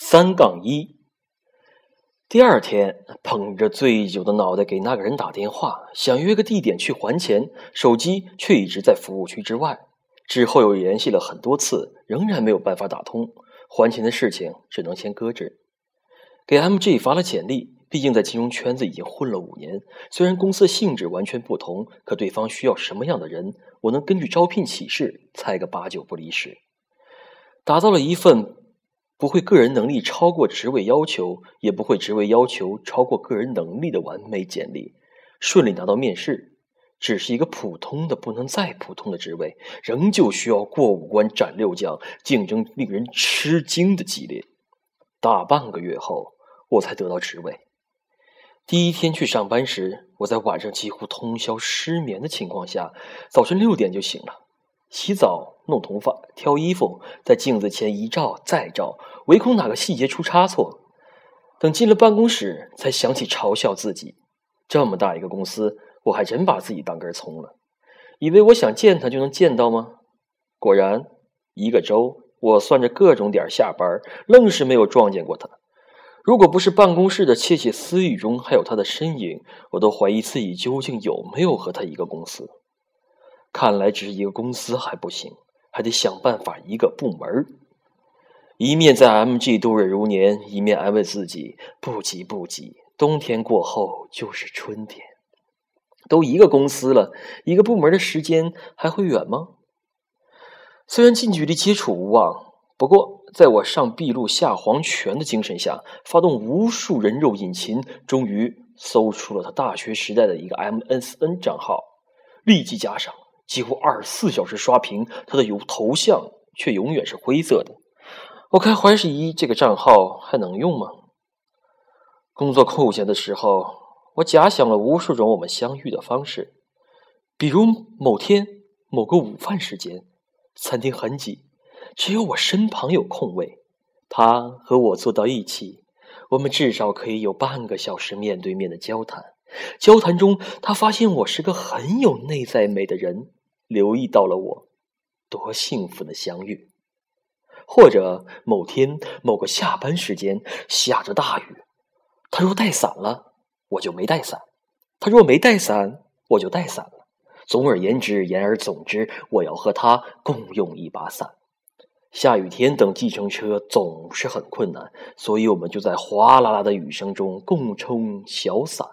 三杠一。第二天，捧着醉酒的脑袋给那个人打电话，想约个地点去还钱，手机却一直在服务区之外。之后又联系了很多次，仍然没有办法打通，还钱的事情只能先搁置。给 MG 发了简历，毕竟在金融圈子已经混了五年，虽然公司性质完全不同，可对方需要什么样的人，我能根据招聘启事猜个八九不离十。打造了一份。不会个人能力超过职位要求，也不会职位要求超过个人能力的完美简历，顺利拿到面试。只是一个普通的不能再普通的职位，仍旧需要过五关斩六将，竞争令人吃惊的激烈。大半个月后，我才得到职位。第一天去上班时，我在晚上几乎通宵失眠的情况下，早晨六点就醒了。洗澡、弄头发、挑衣服，在镜子前一照再照，唯恐哪个细节出差错。等进了办公室，才想起嘲笑自己：这么大一个公司，我还真把自己当根葱了。以为我想见他就能见到吗？果然，一个周我算着各种点下班，愣是没有撞见过他。如果不是办公室的窃窃私语中还有他的身影，我都怀疑自己究竟有没有和他一个公司。看来只是一个公司还不行，还得想办法一个部门一面在 MG 度日如年，一面安慰自己：不急不急，冬天过后就是春天。都一个公司了，一个部门的时间还会远吗？虽然近距离接触无望，不过在我上秘录下黄泉的精神下，发动无数人肉引擎，终于搜出了他大学时代的一个 MNSN 账号，立即加上。几乎二十四小时刷屏，他的有头像却永远是灰色的。我看怀十一这个账号还能用吗？工作空闲的时候，我假想了无数种我们相遇的方式，比如某天某个午饭时间，餐厅很挤，只有我身旁有空位，他和我坐到一起，我们至少可以有半个小时面对面的交谈。交谈中，他发现我是个很有内在美的人。留意到了我，多幸福的相遇！或者某天某个下班时间下着大雨，他若带伞了，我就没带伞；他若没带伞，我就带伞了。总而言之，言而总之，我要和他共用一把伞。下雨天等计程车总是很困难，所以我们就在哗啦啦的雨声中共撑小伞，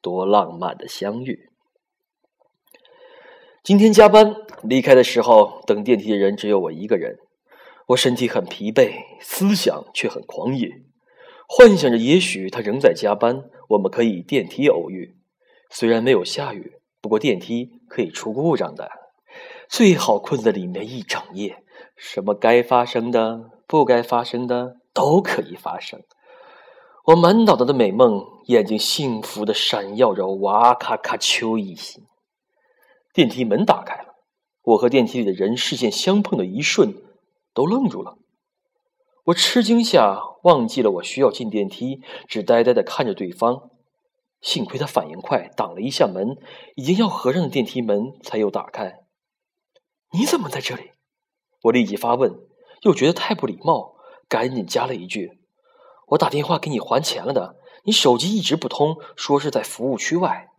多浪漫的相遇！今天加班离开的时候，等电梯的人只有我一个人。我身体很疲惫，思想却很狂野，幻想着也许他仍在加班，我们可以电梯偶遇。虽然没有下雨，不过电梯可以出故障的。最好困在里面一整夜，什么该发生的、不该发生的都可以发生。我满脑子的美梦，眼睛幸福的闪耀着哇咔咔秋意心。电梯门打开了，我和电梯里的人视线相碰的一瞬，都愣住了。我吃惊下忘记了我需要进电梯，只呆呆的看着对方。幸亏他反应快，挡了一下门，已经要合上的电梯门才又打开。你怎么在这里？我立即发问，又觉得太不礼貌，赶紧加了一句：“我打电话给你还钱了的，你手机一直不通，说是在服务区外。”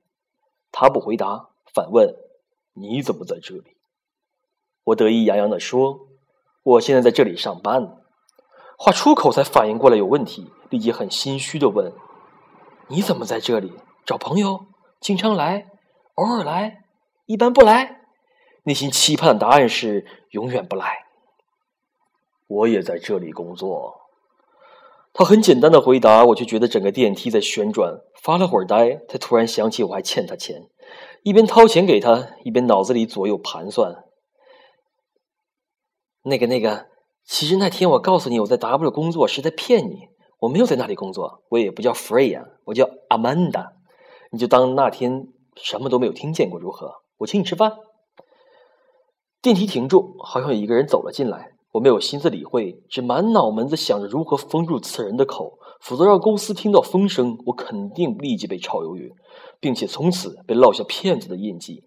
他不回答，反问。你怎么在这里？我得意洋洋地说：“我现在在这里上班。”话出口才反应过来有问题，立即很心虚地问：“你怎么在这里？找朋友？经常来？偶尔来？一般不来？”内心期盼的答案是：永远不来。我也在这里工作。他很简单的回答，我却觉得整个电梯在旋转，发了会儿呆，才突然想起我还欠他钱。一边掏钱给他，一边脑子里左右盘算。那个、那个，其实那天我告诉你我在 W 工作是在骗你，我没有在那里工作，我也不叫 Freya，我叫 Amanda，你就当那天什么都没有听见过，如何？我请你吃饭。电梯停住，好像有一个人走了进来，我没有心思理会，只满脑门子想着如何封住此人的口，否则让公司听到风声，我肯定立即被炒鱿鱼。并且从此被烙下骗子的印记，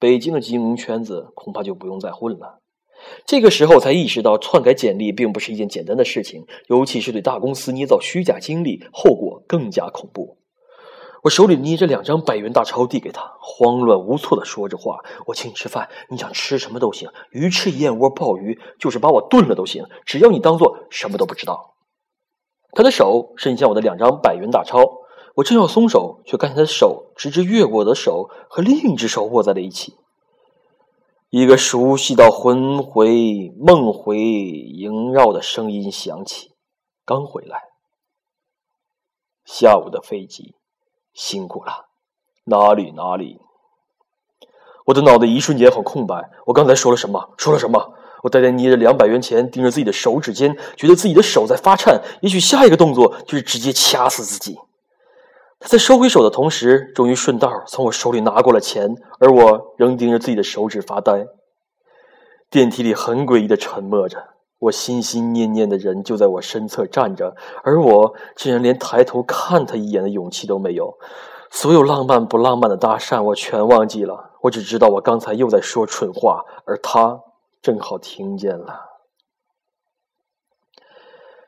北京的金融圈子恐怕就不用再混了。这个时候才意识到，篡改简历并不是一件简单的事情，尤其是对大公司捏造虚假经历，后果更加恐怖。我手里捏着两张百元大钞递给他，慌乱无措的说着话：“我请你吃饭，你想吃什么都行，鱼翅、燕窝、鲍鱼，就是把我炖了都行，只要你当做什么都不知道。”他的手伸向我的两张百元大钞，我正要松手，却看见他的手直直越过我的手，和另一只手握在了一起。一个熟悉到魂回梦回萦绕的声音响起：“刚回来，下午的飞机，辛苦了，哪里哪里。”我的脑袋一瞬间很空白，我刚才说了什么？说了什么？我呆呆捏着两百元钱，盯着自己的手指尖，觉得自己的手在发颤。也许下一个动作就是直接掐死自己。他在收回手的同时，终于顺道从我手里拿过了钱，而我仍盯着自己的手指发呆。电梯里很诡异的沉默着，我心心念念的人就在我身侧站着，而我竟然连抬头看他一眼的勇气都没有。所有浪漫不浪漫的搭讪，我全忘记了。我只知道我刚才又在说蠢话，而他正好听见了。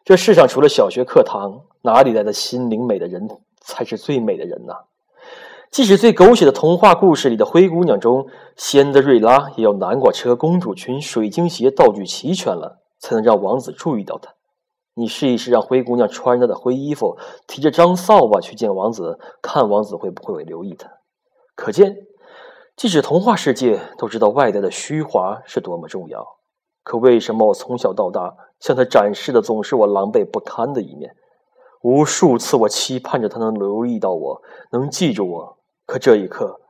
这世上除了小学课堂，哪里来的心灵美的人？才是最美的人呐！即使最狗血的童话故事里的灰姑娘中，仙德瑞拉也要南瓜车、公主裙、水晶鞋道具齐全了，才能让王子注意到她。你试一试，让灰姑娘穿着的灰衣服，提着张扫把去见王子，看王子会不会留意她？可见，即使童话世界都知道外在的虚华是多么重要，可为什么我从小到大向他展示的总是我狼狈不堪的一面？无数次，我期盼着他能留意到我，能记住我。可这一刻，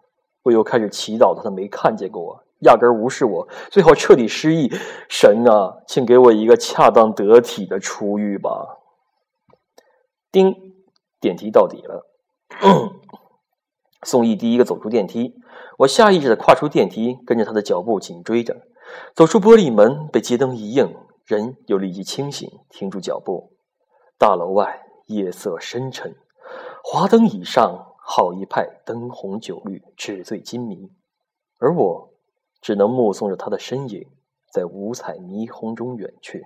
我又开始祈祷他没看见过我，压根无视我，最后彻底失忆。神啊，请给我一个恰当得体的出狱吧！叮，电梯到底了。宋毅第一个走出电梯，我下意识的跨出电梯，跟着他的脚步紧追着。走出玻璃门，被街灯一映，人又立即清醒，停住脚步。大楼外。夜色深沉，华灯以上，好一派灯红酒绿，纸醉金迷。而我，只能目送着他的身影，在五彩霓虹中远去。